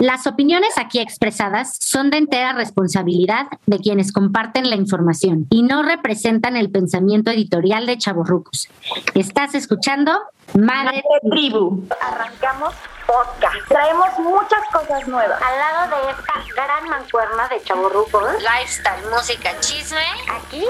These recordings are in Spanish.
Las opiniones aquí expresadas son de entera responsabilidad de quienes comparten la información y no representan el pensamiento editorial de Chavorrucos. Estás escuchando Madre Tribu. Arrancamos podcast. Traemos muchas cosas nuevas. Al lado de esta gran mancuerna de Chavorrucos, lifestyle, música, chisme, aquí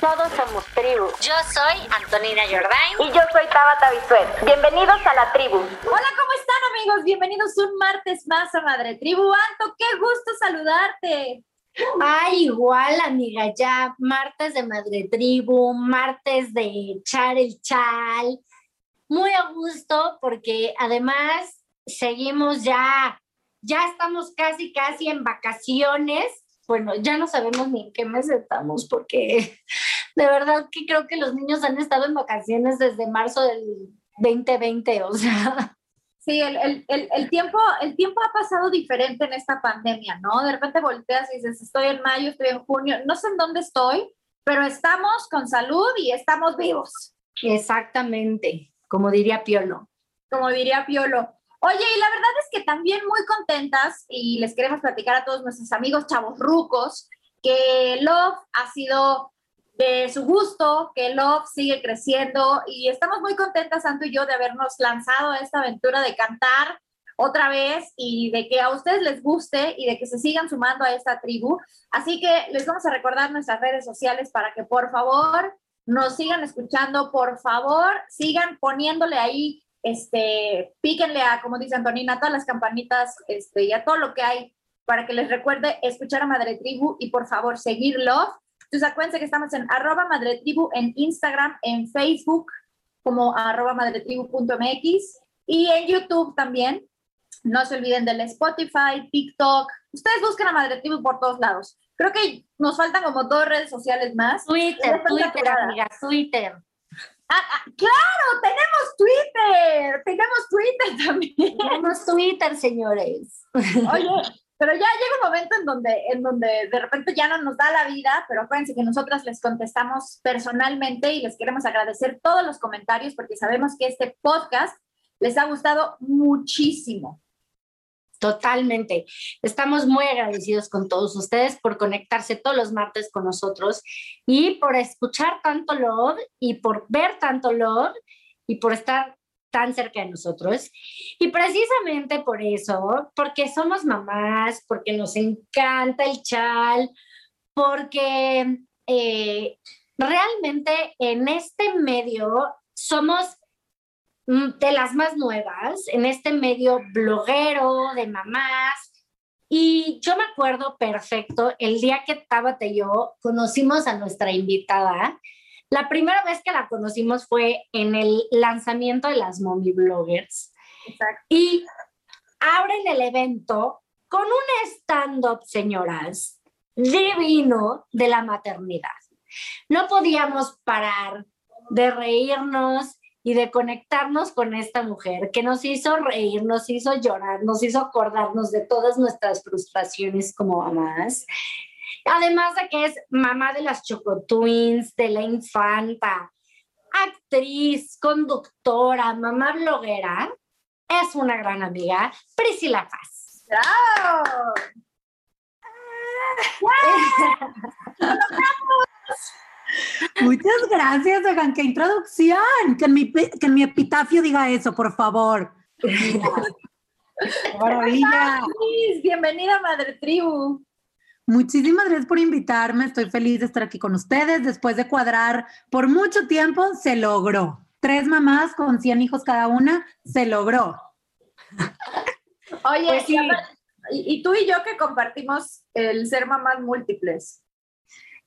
todos somos tribu. Yo soy Antonina Jordain. Y yo soy Tabata Bisuet. Bienvenidos a la tribu. Hola, ¿cómo están amigos? Bienvenidos un martes más a Madre Tribu. Anto, qué gusto saludarte. Ay, igual, amiga, ya martes de Madre Tribu, martes de echar el chal. Muy a gusto porque además seguimos ya, ya estamos casi, casi en vacaciones. Bueno, ya no sabemos ni en qué mes estamos porque de verdad que creo que los niños han estado en vacaciones desde marzo del 2020, o sea. Sí, el, el, el, el, tiempo, el tiempo ha pasado diferente en esta pandemia, ¿no? De repente volteas y dices, estoy en mayo, estoy en junio, no sé en dónde estoy, pero estamos con salud y estamos vivos. Exactamente, como diría Piolo. Como diría Piolo. Oye, y la verdad es que también muy contentas y les queremos platicar a todos nuestros amigos chavos rucos que Love ha sido de su gusto, que Love sigue creciendo y estamos muy contentas, Santo y yo, de habernos lanzado a esta aventura de cantar otra vez y de que a ustedes les guste y de que se sigan sumando a esta tribu. Así que les vamos a recordar nuestras redes sociales para que por favor nos sigan escuchando, por favor sigan poniéndole ahí este, píquenle a, como dice Antonina, todas las campanitas este, y a todo lo que hay para que les recuerde escuchar a Madre Tribu y por favor seguirlo. Entonces acuérdense que estamos en arroba Madre Tribu en Instagram, en Facebook como arroba madretribu.mx y en YouTube también. No se olviden del Spotify, TikTok. Ustedes busquen a Madre Tribu por todos lados. Creo que nos faltan como dos redes sociales más. Twitter, Twitter, amiga, Twitter. Ah, ah, claro, tenemos Twitter, tenemos Twitter también. Tenemos Twitter, señores. Oye, pero ya llega un momento en donde, en donde de repente ya no nos da la vida, pero acuérdense que nosotras les contestamos personalmente y les queremos agradecer todos los comentarios porque sabemos que este podcast les ha gustado muchísimo. Totalmente. Estamos muy agradecidos con todos ustedes por conectarse todos los martes con nosotros y por escuchar tanto Love y por ver tanto Love y por estar tan cerca de nosotros. Y precisamente por eso, porque somos mamás, porque nos encanta el chal, porque eh, realmente en este medio somos de las más nuevas en este medio bloguero de mamás. Y yo me acuerdo perfecto el día que Tabata y yo conocimos a nuestra invitada. La primera vez que la conocimos fue en el lanzamiento de las Mommy Bloggers. Y abren el evento con un stand-up, señoras, divino de la maternidad. No podíamos parar de reírnos, y de conectarnos con esta mujer que nos hizo reír, nos hizo llorar, nos hizo acordarnos de todas nuestras frustraciones como mamás. Además de que es mamá de las Choco Twins, de la infanta, actriz, conductora, mamá bloguera, es una gran amiga, Priscila Paz. ¡Bravo! Muchas gracias, oigan, qué introducción. Que en, mi, que en mi epitafio diga eso, por favor. Maravilla. Bienvenida, Madre Tribu. Muchísimas gracias por invitarme. Estoy feliz de estar aquí con ustedes. Después de cuadrar por mucho tiempo, se logró. Tres mamás con 100 hijos cada una, se logró. Oye, pues y, y tú y yo que compartimos el ser mamás múltiples.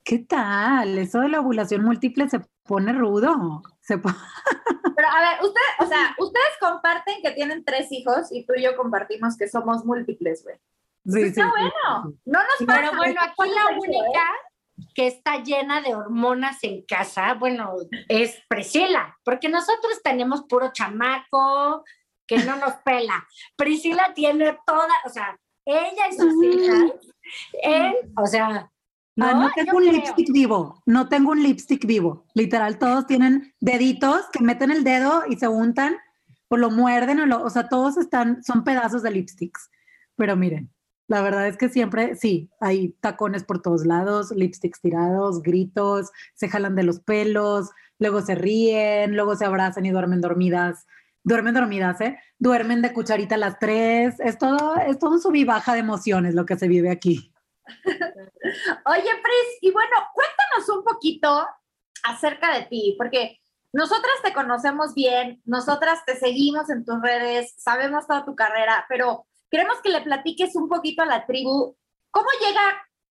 ¿Qué tal? Eso de la ovulación múltiple se pone rudo. Se Pero pero a ver, ustedes, o sea, ustedes comparten que tienen tres hijos y tú y yo compartimos que somos múltiples, güey. Sí, Está sí, bueno. No nos Pero pasa. bueno, aquí la única que está llena de hormonas en casa, bueno, es Priscila, porque nosotros tenemos puro chamaco que no nos pela. Priscila tiene toda, o sea, ella y sus hijas, él, o sea, Ah, no tengo un creo. lipstick vivo, no tengo un lipstick vivo. Literal, todos tienen deditos que meten el dedo y se untan o lo muerden o, lo, o sea, todos están, son pedazos de lipsticks. Pero miren, la verdad es que siempre, sí, hay tacones por todos lados, lipsticks tirados, gritos, se jalan de los pelos, luego se ríen, luego se abrazan y duermen dormidas. Duermen dormidas, ¿eh? Duermen de cucharita a las tres. Es todo, es todo un sub y baja de emociones lo que se vive aquí. Oye, Pris, y bueno, cuéntanos un poquito acerca de ti, porque nosotras te conocemos bien, nosotras te seguimos en tus redes, sabemos toda tu carrera, pero queremos que le platiques un poquito a la tribu cómo llega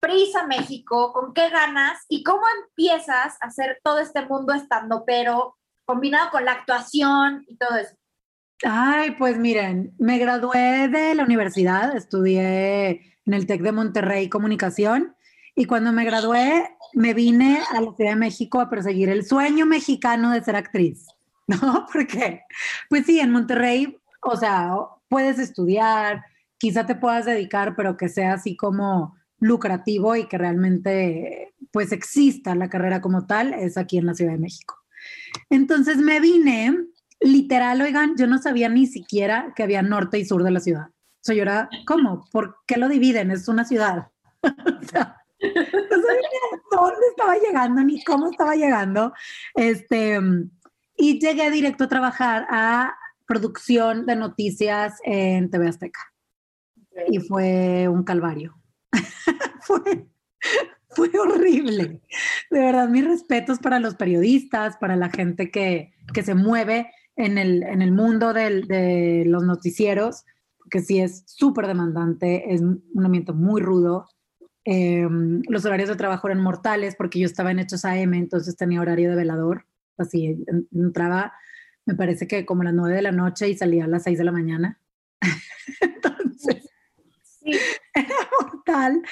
Pris a México, con qué ganas y cómo empiezas a hacer todo este mundo estando, pero combinado con la actuación y todo eso. Ay, pues miren, me gradué de la universidad, estudié en el TEC de Monterrey Comunicación y cuando me gradué me vine a la Ciudad de México a perseguir el sueño mexicano de ser actriz, ¿no? Porque, pues sí, en Monterrey, o sea, puedes estudiar, quizá te puedas dedicar, pero que sea así como lucrativo y que realmente pues exista la carrera como tal, es aquí en la Ciudad de México. Entonces me vine, literal, oigan, yo no sabía ni siquiera que había norte y sur de la ciudad. O sea, yo era, ¿cómo? ¿Por qué lo dividen? Es una ciudad. o sea, no sabía dónde estaba llegando ni cómo estaba llegando. Este, y llegué directo a trabajar a producción de noticias en TV Azteca. Y fue un calvario. fue, fue horrible. De verdad, mis respetos para los periodistas, para la gente que, que se mueve en el, en el mundo del, de los noticieros, que sí es súper demandante, es un ambiente muy rudo. Eh, los horarios de trabajo eran mortales porque yo estaba en Hechos AM, entonces tenía horario de velador. Así entraba, me parece que como a las 9 de la noche y salía a las 6 de la mañana. entonces, Sí. era mortal,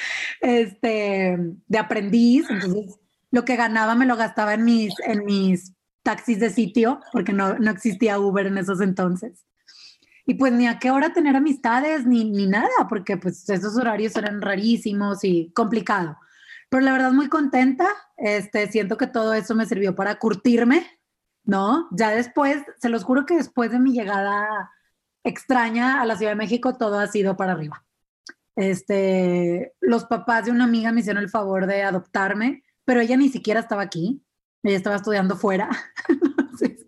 este, de aprendiz, entonces lo que ganaba me lo gastaba en mis, en mis taxis de sitio, porque no, no existía Uber en esos entonces. Y pues ni a qué hora tener amistades, ni, ni nada, porque pues esos horarios eran rarísimos y complicado. Pero la verdad muy contenta, este, siento que todo eso me sirvió para curtirme, ¿no? Ya después, se los juro que después de mi llegada extraña a la Ciudad de México, todo ha sido para arriba. Este, los papás de una amiga me hicieron el favor de adoptarme, pero ella ni siquiera estaba aquí, ella estaba estudiando fuera. Entonces,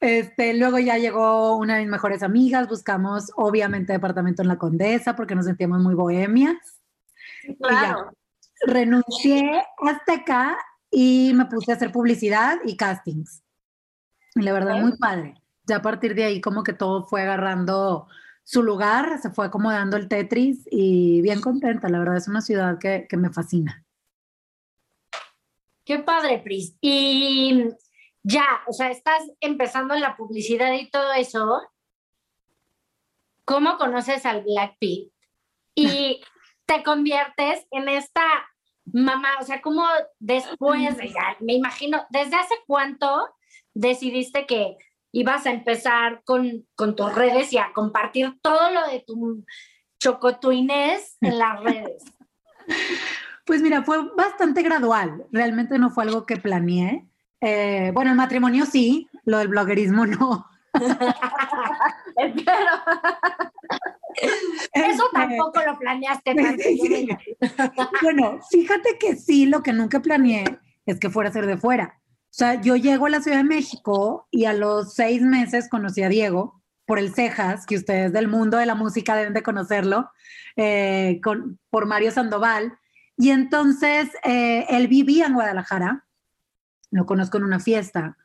este, luego ya llegó una de mis mejores amigas, buscamos obviamente departamento en la Condesa porque nos sentíamos muy bohemias. Claro. Renuncié a Azteca y me puse a hacer publicidad y castings. Y la verdad, muy padre. Ya a partir de ahí como que todo fue agarrando su lugar, se fue acomodando el Tetris y bien contenta. La verdad es una ciudad que, que me fascina. Qué padre, Pris. Y ya, o sea, estás empezando en la publicidad y todo eso. ¿Cómo conoces al Black Pit? Y te conviertes en esta mamá, o sea, ¿cómo después, de ya, me imagino, desde hace cuánto decidiste que ibas a empezar con, con tus redes y a compartir todo lo de tu chocotuinés en las redes? Pues mira, fue bastante gradual. Realmente no fue algo que planeé. Eh, bueno, el matrimonio sí, lo del bloguerismo no. Espero. Eso Este, tampoco lo planeaste. Sí. Bueno, fíjate que sí, lo que nunca planeé es que fuera a ser de fuera. O sea, yo llego a la Ciudad de México y a los seis meses conocí a Diego por el Cejas, que ustedes del mundo de la música deben de conocerlo, eh, con, por Mario Sandoval. Y entonces eh, él vivía en Guadalajara, lo conozco en una fiesta,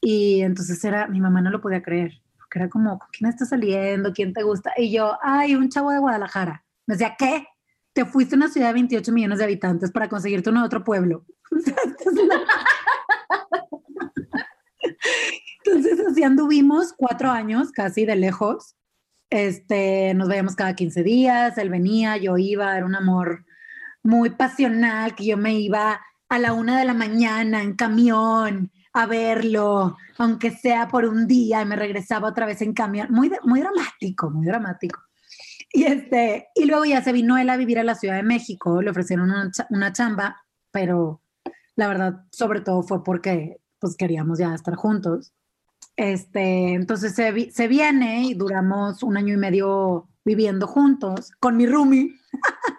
y entonces era, mi mamá no lo podía creer, porque era como, ¿con quién estás saliendo? ¿Quién te gusta? Y yo, ay, un chavo de Guadalajara. Me decía, ¿qué? Te fuiste a una ciudad de 28 millones de habitantes para conseguirte uno de otro pueblo. Entonces así anduvimos cuatro años casi de lejos. Este, nos veíamos cada 15 días, él venía, yo iba, era un amor muy pasional, que yo me iba a la una de la mañana en camión a verlo, aunque sea por un día, y me regresaba otra vez en camión. Muy, muy dramático, muy dramático. Y, este, y luego ya se vino él a vivir a la Ciudad de México, le ofrecieron una, una chamba, pero la verdad, sobre todo fue porque pues queríamos ya estar juntos. Este, entonces se, se viene y duramos un año y medio viviendo juntos con mi roomie.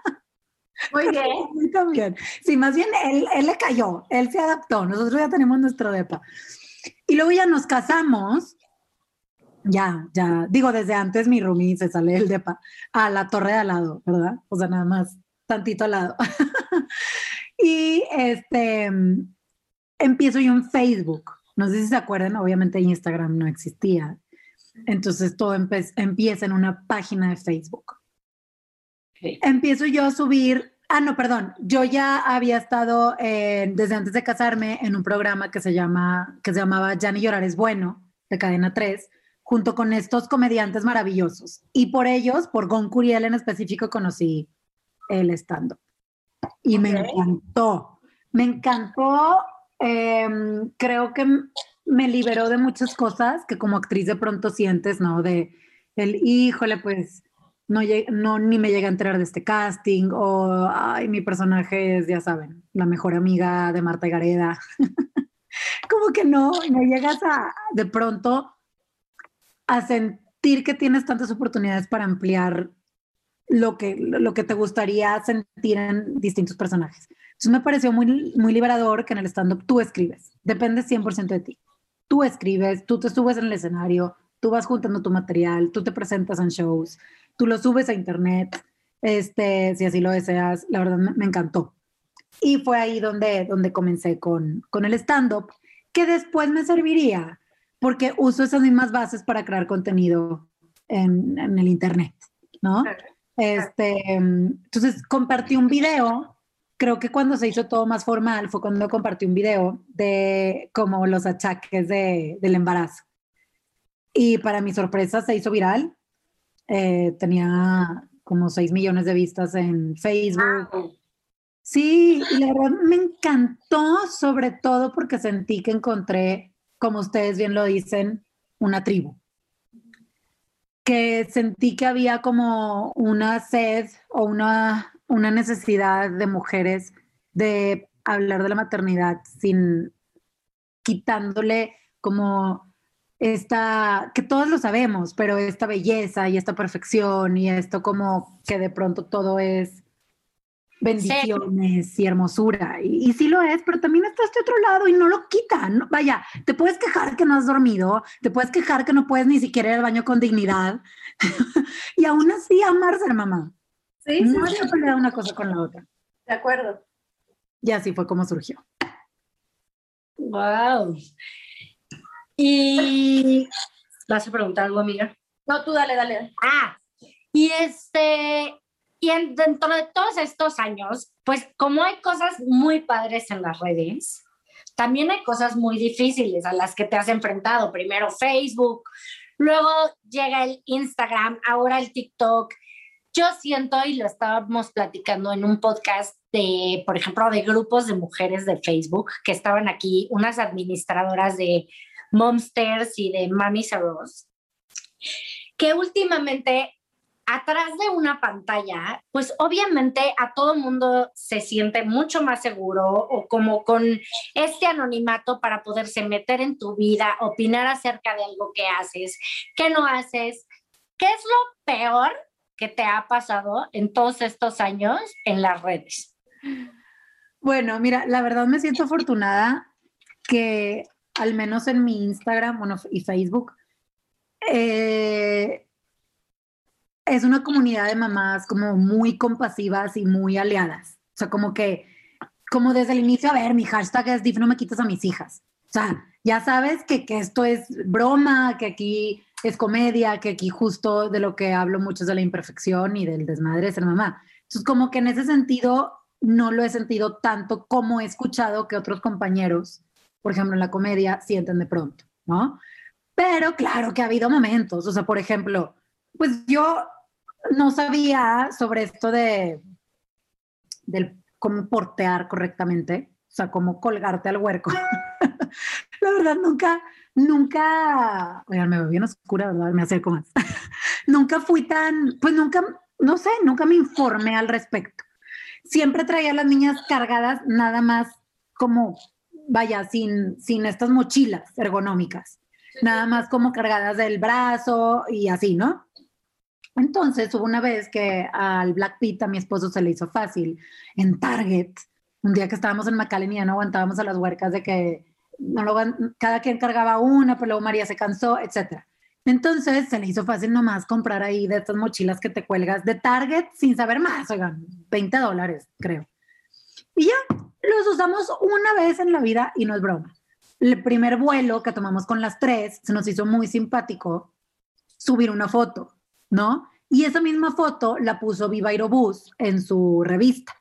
Muy bien. Muy también. Sí, más bien él, él le cayó, él se adaptó, nosotros ya tenemos nuestro depa. Y luego ya nos casamos, ya, ya, digo, desde antes mi roomie se sale del depa a la torre de al lado, ¿verdad? O sea, nada más tantito al lado. y este, empiezo yo en Facebook. No sé si se acuerdan, obviamente Instagram no existía. Entonces todo empieza en una página de Facebook. Empiezo yo a subir, ah, no, perdón, yo ya había estado desde antes de casarme en un programa que se, llama, que se llamaba Ya ni llorar es bueno, de Cadena 3, junto con estos comediantes maravillosos. Y por ellos, por Gon Curiel en específico, conocí el stand-up. Y me encantó, me encantó, em, creo que me liberó de muchas cosas que como actriz de pronto sientes, ¿no? De el, híjole, pues no, no, ni me llega a enterar de este casting, o, mi personaje es, ya saben, la mejor amiga de Marta Gareda. Como que no, no llegas a, de pronto, a sentir que tienes tantas oportunidades para ampliar lo que, lo que te gustaría sentir en distintos personajes. Entonces me pareció muy, muy liberador que en el stand-up tú escribes, depende 100% de ti. Tú escribes, tú te subes en el escenario, tú vas juntando tu material, tú te presentas en shows, tú lo subes a internet, este, si así lo deseas, la verdad me, encantó. Y fue ahí donde, donde comencé con, con el stand-up, que después me serviría, porque uso esas mismas bases para crear contenido en, en el internet, ¿no? Este, entonces compartí un video, creo que cuando se hizo todo más formal fue cuando compartí un video de como los achaques de, del embarazo. Y para mi sorpresa se hizo viral eh, tenía como 6 millones de vistas en Facebook. Sí, y la verdad me encantó, sobre todo porque sentí que encontré, como ustedes bien lo dicen, una tribu. Que sentí que había como una sed o una, una necesidad de mujeres de hablar de la maternidad sin quitándole como esta, que todos lo sabemos, pero esta belleza y esta perfección y esto como que de pronto todo es bendiciones y hermosura. Y, sí lo es, pero también está este otro lado y no lo quita. vaya, te puedes quejar que no has dormido, te puedes quejar que no puedes ni siquiera ir al baño con dignidad y aún así amarse, mamá. Sí, no hay que pelear una cosa con la otra. De acuerdo. Y así fue como surgió. Wow. Y vas a preguntar algo, amiga. No, tú dale, dale. Ah, y este, y dentro de todos estos años, pues como hay cosas muy padres en las redes, también hay cosas muy difíciles a las que te has enfrentado. Primero Facebook, luego llega el Instagram, ahora el TikTok. Yo siento, y lo estábamos platicando en un podcast de, por ejemplo, de grupos de mujeres de Facebook, que estaban aquí, unas administradoras de Momsters y de Mami Saros, que últimamente atrás de una pantalla, pues obviamente a todo mundo se siente mucho más seguro o como con este anonimato para poderse meter en tu vida, opinar acerca de algo que haces, que no haces. ¿Qué es lo peor que te ha pasado en todos estos años en las redes? Bueno, mira, la verdad me siento afortunada que al menos en mi Instagram bueno, y Facebook, eh, es una comunidad de mamás como muy compasivas y muy aliadas. O sea, como que, como desde el inicio, a ver, mi hashtag es DIF no me quitas a mis hijas. O sea, ya sabes que, que esto es broma, que aquí es comedia, que aquí justo de lo que hablo mucho es de la imperfección y del desmadre de ser mamá. Entonces, como que en ese sentido no lo he sentido tanto como he escuchado que otros compañeros por ejemplo, en la comedia sienten de pronto, ¿no? Pero claro que ha habido momentos, o sea, por ejemplo, pues yo no sabía sobre esto de del cómo portear correctamente, o sea, cómo colgarte al huerco. la verdad, nunca, nunca, oigan, me veo bien oscura, ¿verdad? Me acerco más. nunca fui tan, pues nunca, no sé, nunca me informé al respecto. Siempre traía a las niñas cargadas nada más como, vaya, sin, sin estas mochilas ergonómicas, nada más como cargadas del brazo y así, ¿no? Entonces hubo una vez que al Black Pit a mi esposo se le hizo fácil en Target, un día que estábamos en McAllen y ya no aguantábamos a las huercas de que no lo, cada quien cargaba una, pero luego María se cansó, etc. Entonces se le hizo fácil nomás comprar ahí de estas mochilas que te cuelgas de Target sin saber más, oigan, 20 dólares creo. Y ya, los usamos una vez en la vida y no es broma. El primer vuelo que tomamos con las tres se nos hizo muy simpático subir una foto ¿no? Y esa misma foto la puso Viva Aerobús en su revista.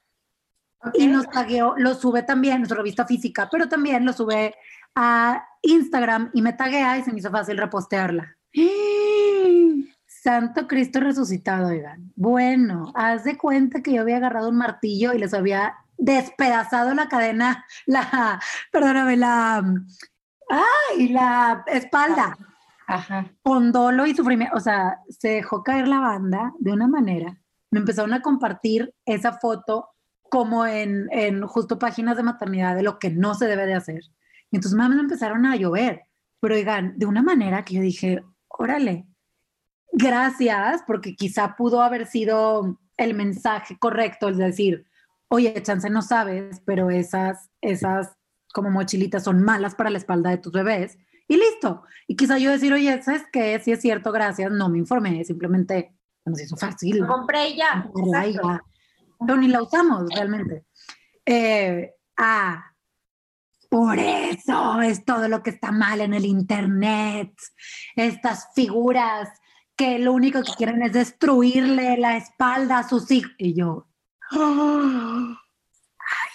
Y nos tagueó, lo sube también en su revista física, pero también lo sube a Instagram y me taguea y se me hizo fácil repostearla. Santo Cristo resucitado, oigan. Bueno, haz de cuenta que yo había agarrado un martillo y les había despedazado la cadena, la, perdóname, la, ay, la espalda. Ajá. con dolo y sufrimiento, o sea, se dejó caer la banda de una manera. Me empezaron a compartir esa foto como en, en justo páginas de maternidad de lo que no se debe de hacer. Y entonces me empezaron a llover, pero oigan, de una manera que yo dije, órale, gracias, porque quizá pudo haber sido el mensaje correcto, es decir, oye, chance no sabes, pero esas, esas como mochilitas son malas para la espalda de tus bebés y listo. Y quizá yo decir, oye, ¿sabes qué? Si es cierto, gracias, no me informé, simplemente nos hizo fácil. Lo compré ya. ya. Pero ni la usamos realmente. Eh, ah, por eso es todo lo que está mal en el Internet. Estas figuras que lo único que quieren es destruirle la espalda a sus hijos. Y yo,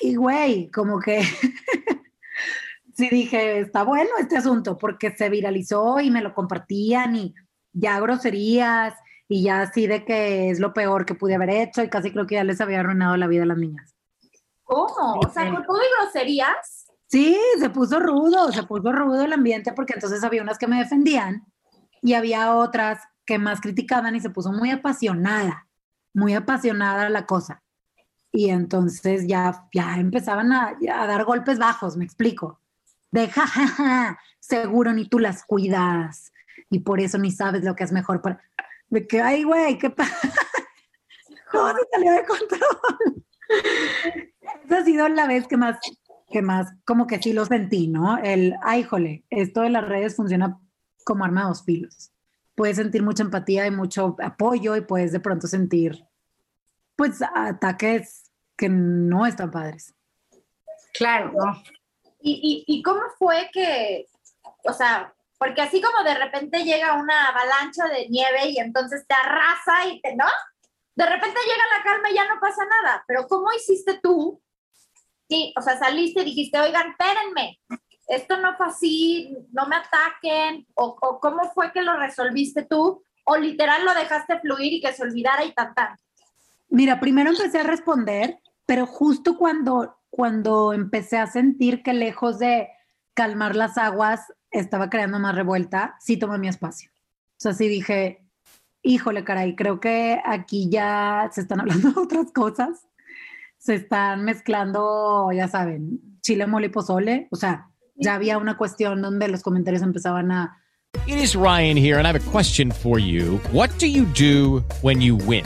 ay, güey, como que sí dije, está bueno este asunto, porque se viralizó y me lo compartían y ya groserías y ya así de que es lo peor que pude haber hecho y casi creo que ya les había arruinado la vida a las niñas. ¿Cómo? O sea, ¿con todo y groserías? Sí, se puso rudo, se puso rudo el ambiente porque entonces había unas que me defendían y había otras que más criticaban y se puso muy apasionada, muy apasionada la cosa. Y entonces ya, ya empezaban a, dar golpes bajos, me explico de jajaja, seguro ni tú las cuidas y por eso ni sabes lo que es mejor para... De que, ay, güey, qué pasa. Todo se salió de control. Esa ha sido la vez que más, que más, como que sí lo sentí, ¿no? El, ay, jole, esto de las redes funciona como arma de dos filos. Puedes sentir mucha empatía y mucho apoyo y puedes de pronto sentir, pues, ataques que no están padres. Claro, no. ¿Y, y, cómo fue que, o sea, porque así como de repente llega una avalancha de nieve y entonces te arrasa y te, ¿no? De repente llega la calma y ya no pasa nada, pero ¿cómo hiciste tú? Sí, o sea, saliste y dijiste, oigan, espérenme, esto no fue así, no me ataquen, o, o cómo fue que lo resolviste tú, o literal lo dejaste fluir y que se olvidara y tan tan. Mira, primero empecé a responder, pero justo cuando cuando empecé a sentir que lejos de calmar las aguas estaba creando más revuelta, sí tomé mi espacio. O sea, sí dije, híjole, caray, creo que aquí ya se están hablando otras cosas. Se están mezclando, ya saben, chile, mole y pozole. O sea, ya había una cuestión donde los comentarios empezaban a... It is Ryan here and I have a question for you. What do you do when you win?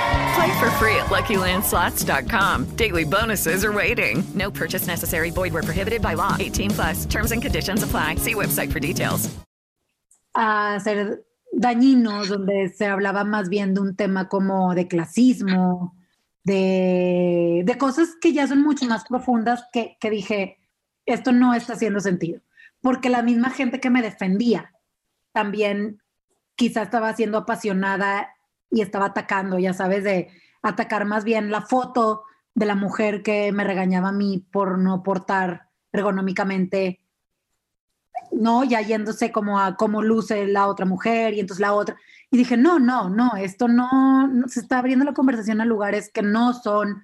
Play for free at LuckyLandSlots.com. Daily bonuses are waiting. No purchase necessary. Void where prohibited by law. 18 plus. Terms and conditions apply. See website for details. a ser dañinos, donde se hablaba más bien de un tema como de clasismo, de, de cosas que ya son mucho más profundas que, dije, esto no está haciendo sentido. Porque la misma gente que me defendía también quizá estaba siendo apasionada y estaba atacando, ya sabes, de atacar más bien la foto de la mujer que me regañaba a mí por no portar ergonómicamente ¿no? Ya yéndose como a cómo luce la otra mujer y entonces la otra. Y dije, no, no, no, esto no, se está abriendo la conversación a lugares que no son,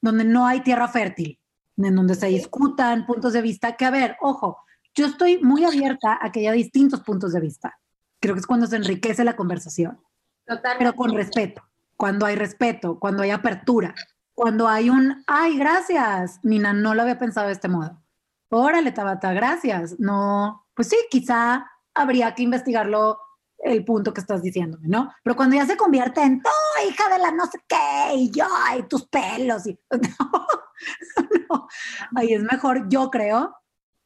donde no hay tierra fértil, en donde se discutan puntos de vista, que a ver, ojo, yo estoy muy abierta a que haya distintos puntos de vista. Creo que es cuando se enriquece la conversación, pero con respeto, cuando hay respeto, cuando hay apertura, cuando hay un, ay, gracias, Nina, no lo había pensado de este modo. Órale, Tabata, gracias. No, pues sí, quizá habría que investigarlo el punto que estás diciéndome, ¿no? Pero cuando ya se convierte en, oh, hija de la no sé qué, y yo, y tus pelos, y no, ahí es mejor, yo creo,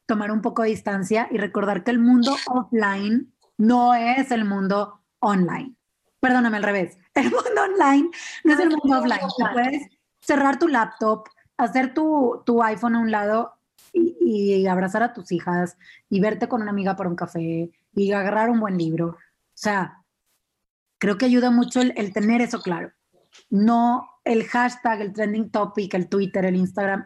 tomar un poco de distancia y recordar que el mundo offline no es el mundo online. Perdóname al revés, el mundo online no es el mundo offline. Puedes cerrar tu laptop, hacer tu, tu iPhone a un lado y, y abrazar a tus hijas y verte con una amiga para un café y agarrar un buen libro. O sea, creo que ayuda mucho el, el tener eso claro. No el hashtag, el trending topic, el Twitter, el Instagram.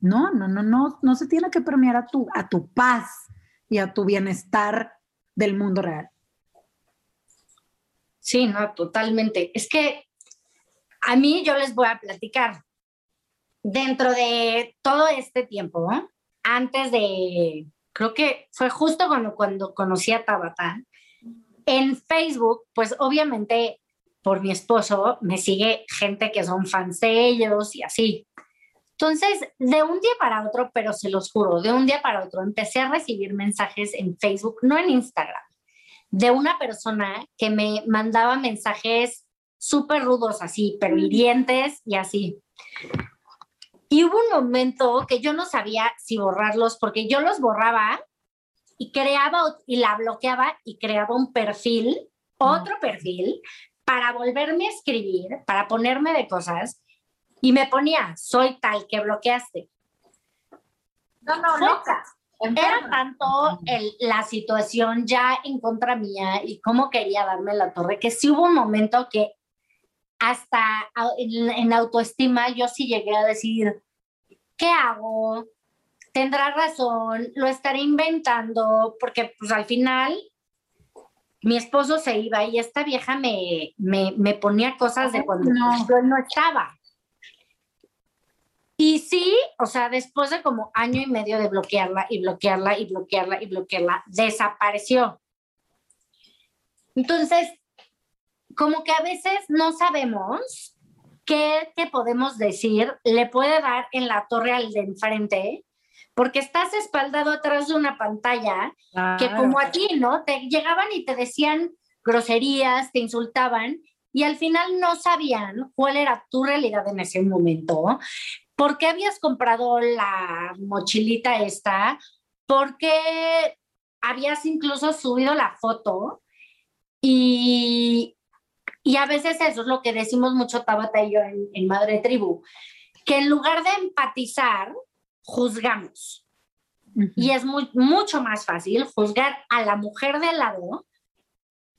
No, no, no, no, no se tiene que premiar a tu, a tu paz y a tu bienestar del mundo real. Sí, no, totalmente. Es que a mí yo les voy a platicar. Dentro de todo este tiempo, antes de, creo que fue justo cuando, cuando conocí a Tabata, en Facebook, pues obviamente por mi esposo me sigue gente que son fans de ellos y así. Entonces, de un día para otro, pero se los juro, de un día para otro, empecé a recibir mensajes en Facebook, no en Instagram, de una persona que me mandaba mensajes súper rudos así, pero hirientes y así. Y hubo un momento que yo no sabía si borrarlos, porque yo los borraba y creaba y la bloqueaba y creaba un perfil, otro perfil, para volverme a escribir, para ponerme de cosas, y me ponía, soy tal que bloqueaste. No, no, loca. Era tanto el, la situación ya en contra mía y cómo quería darme la torre, que sí hubo un momento que hasta en, en autoestima yo sí llegué a decir, ¿qué hago? Tendrá razón, lo estaré inventando, porque pues al final mi esposo se iba y esta vieja me, me, me ponía cosas de cuando no. yo no estaba. Y sí, o sea, después de como año y medio de bloquearla y bloquearla y bloquearla y bloquearla, desapareció. Entonces, como que a veces no sabemos qué te podemos decir, le puede dar en la torre al de enfrente, porque estás espaldado atrás de una pantalla que como a ti, ¿no? Te llegaban y te decían groserías, te insultaban y al final no sabían cuál era tu realidad en ese momento, por qué habías comprado la mochilita esta, por qué habías incluso subido la foto y, y a veces eso es lo que decimos mucho Tabata y yo en, en Madre Tribu, que en lugar de empatizar, juzgamos. Y es muy, mucho más fácil juzgar a la mujer de lado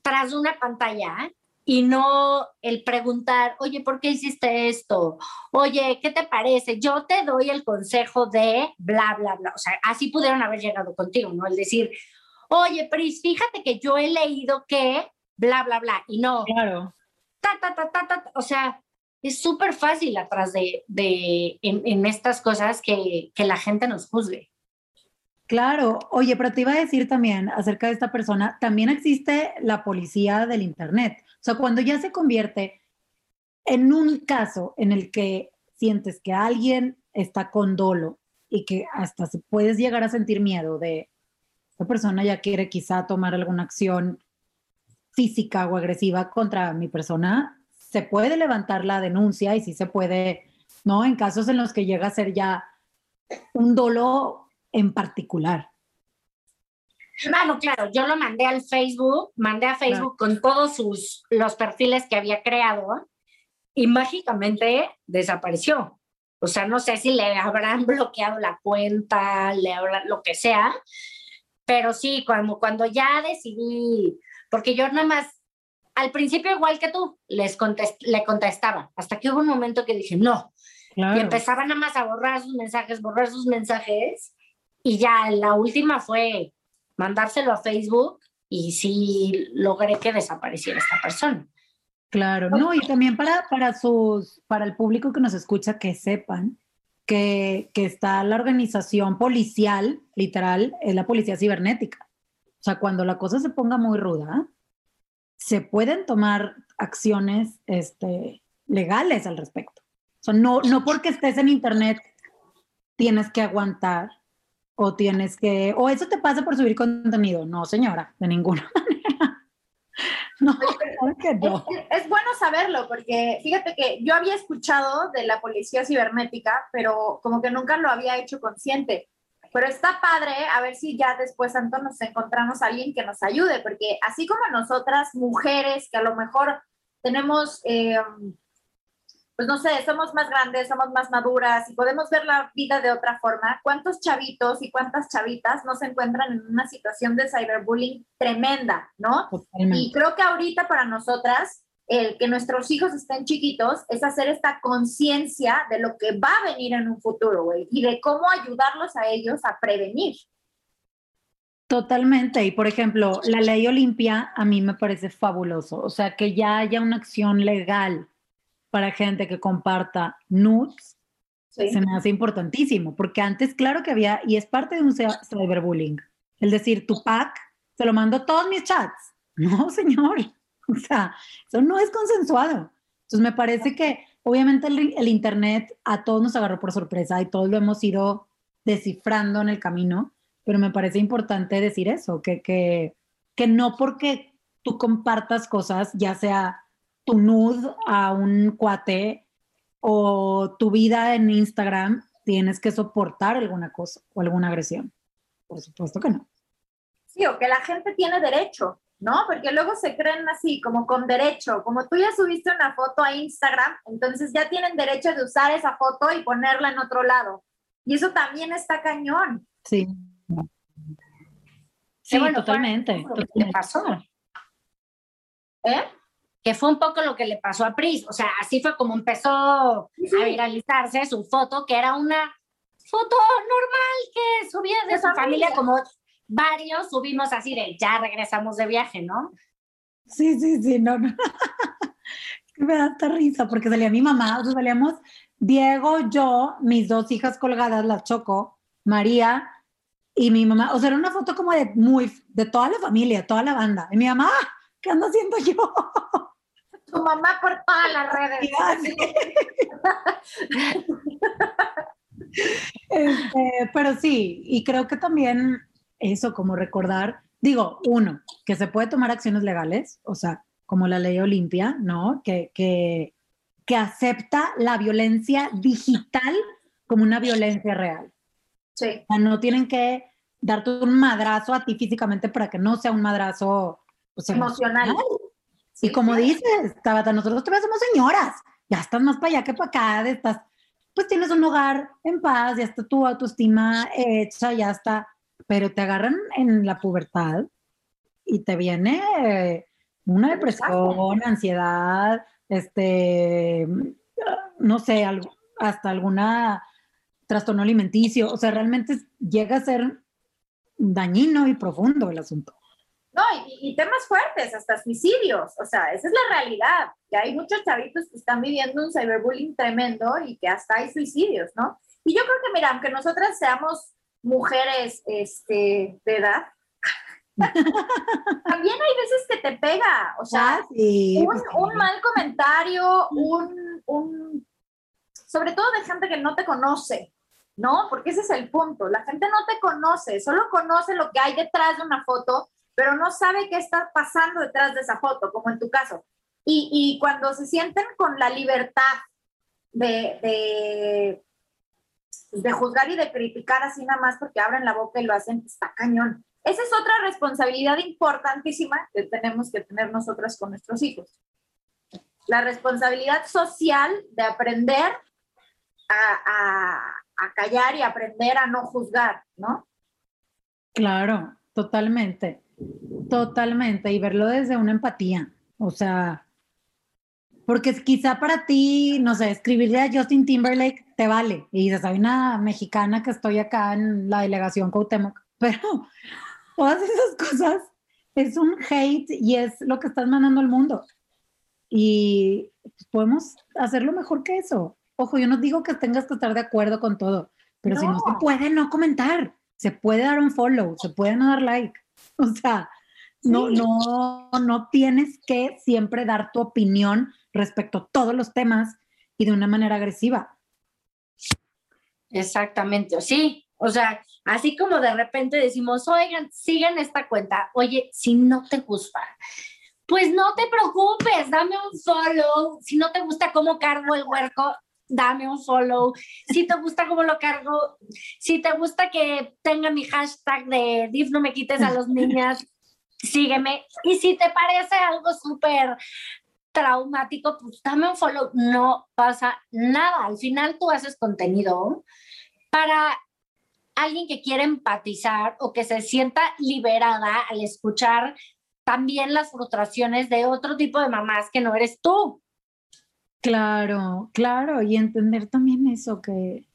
tras una pantalla y no el preguntar, oye, ¿por qué hiciste esto? Oye, ¿qué te parece? Yo te doy el consejo de bla, bla, bla. O sea, así pudieron haber llegado contigo, ¿no? El decir, oye, Pris, fíjate que yo he leído que bla, bla, bla. Y no, Claro. ta, ta, ta, ta, ta, o sea, es súper fácil atrás de, de en, en estas cosas que, que la gente nos juzgue. Claro, oye, pero te iba a decir también acerca de esta persona, también existe la policía del Internet. O sea, cuando ya se convierte en un caso en el que sientes que alguien está con dolo y que hasta se puedes llegar a sentir miedo de esta persona ya quiere quizá tomar alguna acción física o agresiva contra mi persona, se puede levantar la denuncia y sí se puede, ¿no? En casos en los que llega a ser ya un dolo en particular. Bueno, claro, yo lo mandé al Facebook, mandé a Facebook con todos sus, los perfiles que había creado y mágicamente desapareció. O sea, no sé si le habrán bloqueado la cuenta, le habrán lo que sea, pero sí, cuando, cuando ya decidí, porque yo nada más, al principio igual que tú, les contest, le contestaba, hasta que hubo un momento que dije, no, Claro. y empezaba nada más a borrar sus mensajes, borrar sus mensajes, y ya la última fue mandárselo a Facebook y sí logré que desapareciera esta persona. Claro, no, y también para, para sus, para el público que nos escucha, que sepan que, que está la organización policial, literal, es la policía cibernética. O sea, cuando la cosa se ponga muy ruda, se pueden tomar acciones este, legales al respecto. O sea, no, no porque estés en internet tienes que aguantar o tienes que, o eso te pasa por subir contenido. No, señora, de ninguna manera. No, claro que no. Es, es bueno saberlo porque fíjate que yo había escuchado de la policía cibernética, pero como que nunca lo había hecho consciente. Pero está padre a ver si ya después, Santo, nos encontramos a alguien que nos ayude, porque así como nosotras, mujeres, que a lo mejor tenemos, eh, pues no sé, somos más grandes, somos más maduras y podemos ver la vida de otra forma, ¿cuántos chavitos y cuántas chavitas no se encuentran en una situación de cyberbullying tremenda, ¿no? Totalmente. Y creo que ahorita para nosotras, el que nuestros hijos estén chiquitos es hacer esta conciencia de lo que va a venir en un futuro, güey, y de cómo ayudarlos a ellos a prevenir. Totalmente. Y por ejemplo, la ley Olimpia a mí me parece fabuloso. O sea, que ya haya una acción legal para gente que comparta nudes, Sí. se me hace importantísimo, porque antes, claro que había, y es parte de un cy- cyberbullying, el decir, tu pack, se lo mando a todos mis chats. No, señor. O sea, eso no es consensuado. Entonces, me parece que obviamente el, el Internet a todos nos agarró por sorpresa y todos lo hemos ido descifrando en el camino, pero me parece importante decir eso, que, que, que no porque tú compartas cosas, ya sea tu nude a un cuate o tu vida en Instagram, tienes que soportar alguna cosa o alguna agresión. Por supuesto que no. Sí, o que la gente tiene derecho, ¿no? Porque luego se creen así, como con derecho, como tú ya subiste una foto a Instagram, entonces ya tienen derecho de usar esa foto y ponerla en otro lado. Y eso también está cañón. Sí. Sí, bueno, totalmente. totalmente. pasó. ¿Eh? Que fue un poco lo que le pasó a Pris. O sea, así fue como empezó a viralizarse su foto, que era una foto normal que subía de, su familia. familia. como varios subimos así de ya regresamos de viaje, ¿no? Sí, sí, sí, no, no. Me da hasta risa porque salía mi mamá, o sea, salíamos Diego, yo, mis dos hijas colgadas, las Choco, María y mi mamá. O sea, era una foto como de muy, de toda la familia, toda la banda. Y mi mamá, "Ah, ¿qué ando haciendo yo? Tu mamá por todas las redes. Este, pero sí, y creo que también eso, como recordar, digo, uno, que se puede tomar acciones legales, o sea, como la ley Olimpia, ¿no? Que, que, que acepta la violencia digital como una violencia real. Sí. O sea, no tienen que darte un madrazo a ti físicamente para que no sea un madrazo pues, Emocional. Y como dices, Tabata, nosotros todavía somos señoras, ya estás más para allá que para acá, estás, pues tienes un hogar en paz, ya está tu autoestima hecha, ya está, pero te agarran en la pubertad y te viene eh, una depresión, ansiedad, este, no sé, algo- hasta alguna trastorno alimenticio, o sea, realmente llega a ser dañino y profundo el asunto. No, y, y temas fuertes, hasta suicidios. O sea, esa es la realidad. Que hay muchos chavitos que están viviendo un cyberbullying tremendo y que hasta hay suicidios, ¿no? Y yo creo que, mira, aunque nosotras seamos mujeres este, de edad, también hay veces que te pega. O sea, Ah, sí, un, pues, un mal comentario, un, un, sobre todo de gente que no te conoce, ¿no? Porque ese es el punto. La gente no te conoce, solo conoce lo que hay detrás de una foto, pero no sabe qué está pasando detrás de esa foto, como en tu caso. Y, y cuando se sienten con la libertad de, de, de juzgar y de criticar así nada más porque abren la boca y lo hacen, está cañón. Esa es otra responsabilidad importantísima que tenemos que tener nosotras con nuestros hijos. La responsabilidad social de aprender a, a, a callar y aprender a no juzgar, ¿no? Claro, totalmente, totalmente, y verlo desde una empatía, o sea, porque quizá para ti, no sé, escribirle a Justin Timberlake te vale, y dices, hay una mexicana que estoy acá en la delegación Cuauhtémoc, pero todas esas cosas es un hate y es lo que estás mandando al mundo. Y pues, podemos hacerlo mejor que eso. Ojo, yo no digo que tengas que estar de acuerdo con todo, pero si no se puede no comentar, se puede dar un follow, se puede no dar like. O sea, no, no, no tienes que siempre dar tu opinión respecto a todos los temas y de una manera agresiva. Exactamente, sí. O sea, así como de repente decimos, oigan, sigan esta cuenta. Oye, si no te gusta, pues no te preocupes, dame un follow. Si no te gusta cómo cargo el huerco, dame un follow. Si te gusta cómo lo cargo, si te gusta que tenga mi hashtag de Div no me quites a los niñas, sígueme. Y si te parece algo súper traumático, pues dame un follow. No pasa nada. Al final tú haces contenido para alguien que quiere empatizar o que se sienta liberada al escuchar también las frustraciones de otro tipo de mamás que no eres tú. Claro, claro, y entender también eso, que,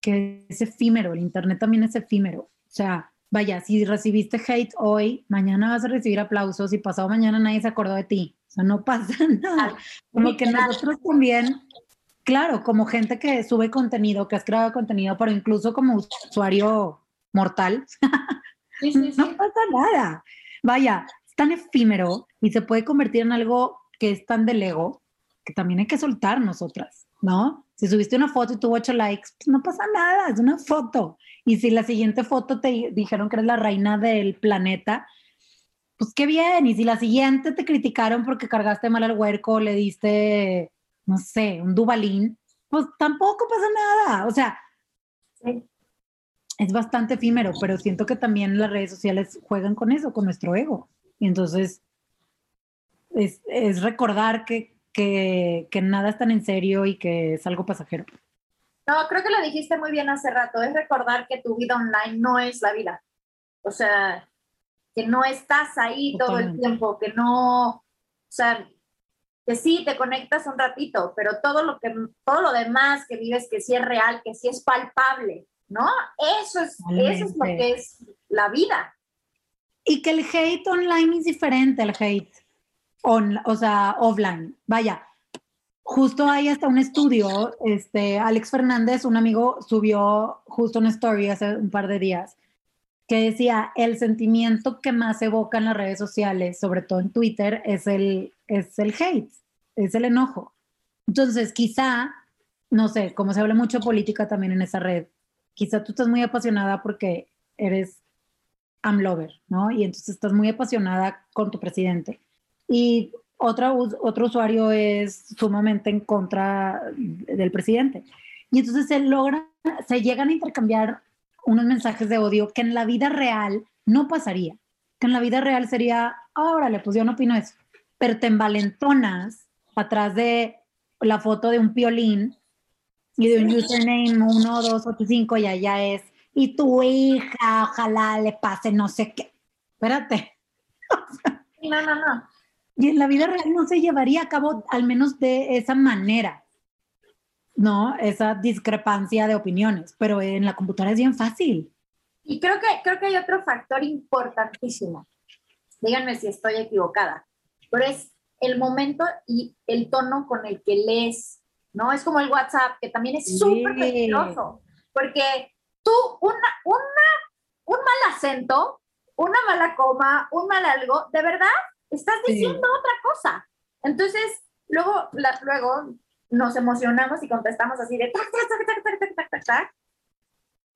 que es efímero, el Internet también es efímero. O sea, vaya, si recibiste hate hoy, mañana vas a recibir aplausos y pasado mañana nadie se acordó de ti. O sea, no pasa nada. Como que nosotros también, claro, como gente que sube contenido, que has creado contenido, pero incluso como usuario mortal, no pasa nada. Vaya, es tan efímero y se puede convertir en algo que es tan del ego que también hay que soltar nosotras, ¿no? Si subiste una foto y tuvo ocho likes, pues no pasa nada, es una foto. Y si la siguiente foto te dijeron que eres la reina del planeta, pues qué bien. Y si la siguiente te criticaron porque cargaste mal al huerco, le diste, no sé, un dubalín, pues tampoco pasa nada. O sea, es bastante efímero, pero siento que también las redes sociales juegan con eso, con nuestro ego. Y entonces es, es recordar que, que, que nada es tan en serio y que es algo pasajero. No, creo que lo dijiste muy bien hace rato, es recordar que tu vida online no es la vida. O sea, que no estás ahí todo el tiempo, que no, o sea, que sí te conectas un ratito, pero todo lo que todo lo demás que vives que sí es real, que sí es palpable, ¿no? Eso es eso es lo que es la vida. Y que el hate online es diferente al hate on, o sea, offline. Vaya, justo hay hasta un estudio, este, Alex Fernández, un amigo, subió justo una story hace un par de días que decía, el sentimiento que más evoca en las redes sociales, sobre todo en Twitter, es el, es el hate, es el enojo. Entonces, quizá, no sé, como se habla mucho política también en esa red, quizá tú estás muy apasionada porque eres amlover, ¿no? Y entonces estás muy apasionada con tu presidente. Y otra, otro usuario es sumamente en contra del presidente. Y entonces se logra, se llegan a intercambiar unos mensajes de odio que en la vida real no pasaría. Que en la vida real sería, ah, órale, pues yo no opino eso. Pero te envalentonas atrás de la foto de un piolín y de un username 1, 2, 8, 5 y allá es, y tu hija, ojalá le pase no sé qué. Espérate. no, no, no. Y en la vida real no se llevaría a cabo al menos de esa manera, ¿no? Esa discrepancia de opiniones, pero en la computadora es bien fácil. Y creo que, creo que hay otro factor importantísimo. Díganme si estoy equivocada, pero es el momento y el tono con el que lees, ¿no? Es como el WhatsApp, que también es súper peligroso, porque tú, una, una, un mal acento, una mala coma, un mal algo, de verdad estás diciendo otra cosa. Entonces, luego, luego nos emocionamos y contestamos así de tac, tac, tac, tac, tac, tac, tac, tac.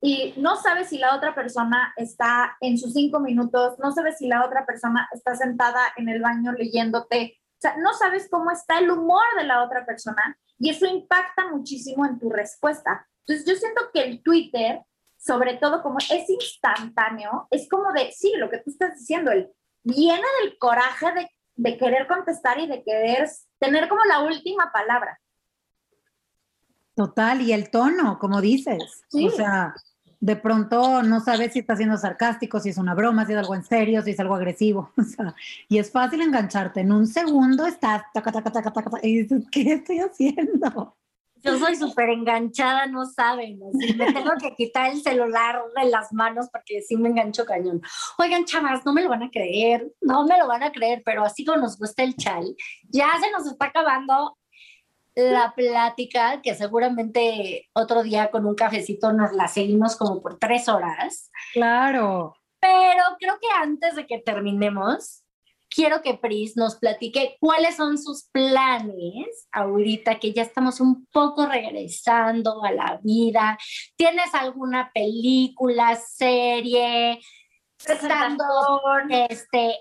Y no sabes si la otra persona está en sus cinco minutos, no sabes si la otra persona está sentada en el baño leyéndote, o sea, no sabes cómo está el humor de la otra persona y eso impacta muchísimo en tu respuesta. Entonces, yo siento que el Twitter, sobre todo como es instantáneo, es como de, sí, lo que tú estás diciendo, el viene del coraje de, de querer contestar y de querer tener como la última palabra. Total, y el tono, como dices. O sea, de pronto no sabes si está siendo sarcástico, si es una broma, si es algo en serio, si es algo agresivo. O sea, y es fácil engancharte. En un segundo estás, taca, taca, taca, taca, y dices, ¿qué estoy haciendo? Yo soy súper enganchada, no saben. Así, me tengo que quitar el celular de las manos porque sí me engancho cañón. Oigan, chavas, no me lo van a creer, no me lo van a creer, pero así como nos gusta el chal, ya se nos está acabando la plática, que seguramente otro día con un cafecito nos la seguimos como por tres horas. Claro. Pero creo que antes de que terminemos, quiero que Pris nos platique cuáles son sus planes ahorita que ya estamos un poco regresando a la vida. ¿Tienes alguna película, serie? stand-up este,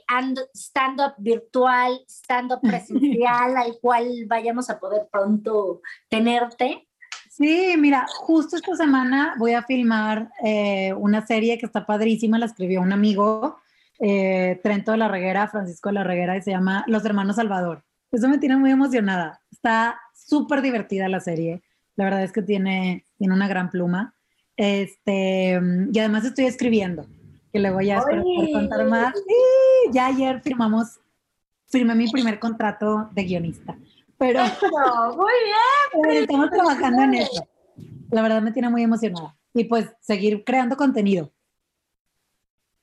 stand -up virtual, stand-up presencial al cual vayamos a poder pronto tenerte. Sí, mira, justo esta semana voy a filmar eh, una serie que está padrísima, la escribió un amigo, eh, Trento de la Reguera, Francisco de la Reguera, y se llama Los Hermanos Salvador. Eso me tiene muy emocionada. Está súper divertida la serie. La verdad es que tiene, tiene una gran pluma. Este, y además estoy escribiendo que luego ya espero poder contar más. Sí, ya ayer firmamos, firmé mi primer contrato de guionista. Pero, muy bien. estamos trabajando en eso. La verdad me tiene muy emocionada. Y pues seguir creando contenido.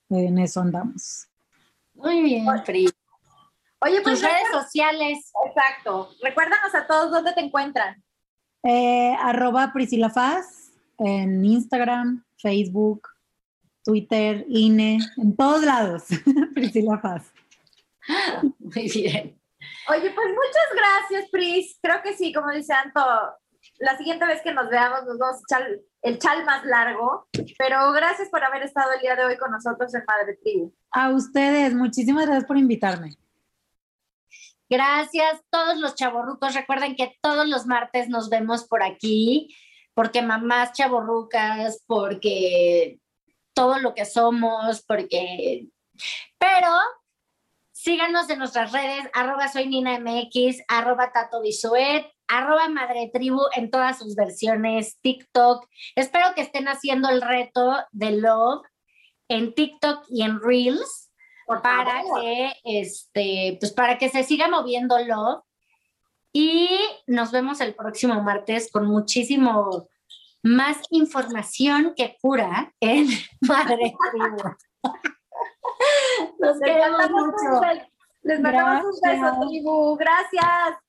En eso andamos. Muy bien, Pri. Oye, pues Tus redes sociales. Exacto. Recuérdanos a todos dónde te encuentran. Eh, arroba Priscila Faz en Instagram, Facebook, Twitter, INE, en todos lados. Priscila Paz. Muy bien. Oye, pues muchas gracias, Pris. Creo que sí, como dice Anto, la siguiente vez que nos veamos nos vamos a echar el chal más largo, pero gracias por haber estado el día de hoy con nosotros en Madre Tribu. A ustedes, muchísimas gracias por invitarme. Gracias, todos los chavorrucos. Recuerden que todos los martes nos vemos por aquí, porque mamás chavorrucas, porque todo lo que somos, porque... Pero síganos en nuestras redes, arroba soy Nina MX, arroba Tato Bisuet, arroba Madre Tribu en todas sus versiones, TikTok. Espero que estén haciendo el reto de Love en TikTok y en Reels para que, este, pues para que se siga moviendo Love. Y nos vemos el próximo martes con muchísimo más información que cura en Madre Tribu. Nos queremos mucho. Les mandamos un beso, tribu. Gracias.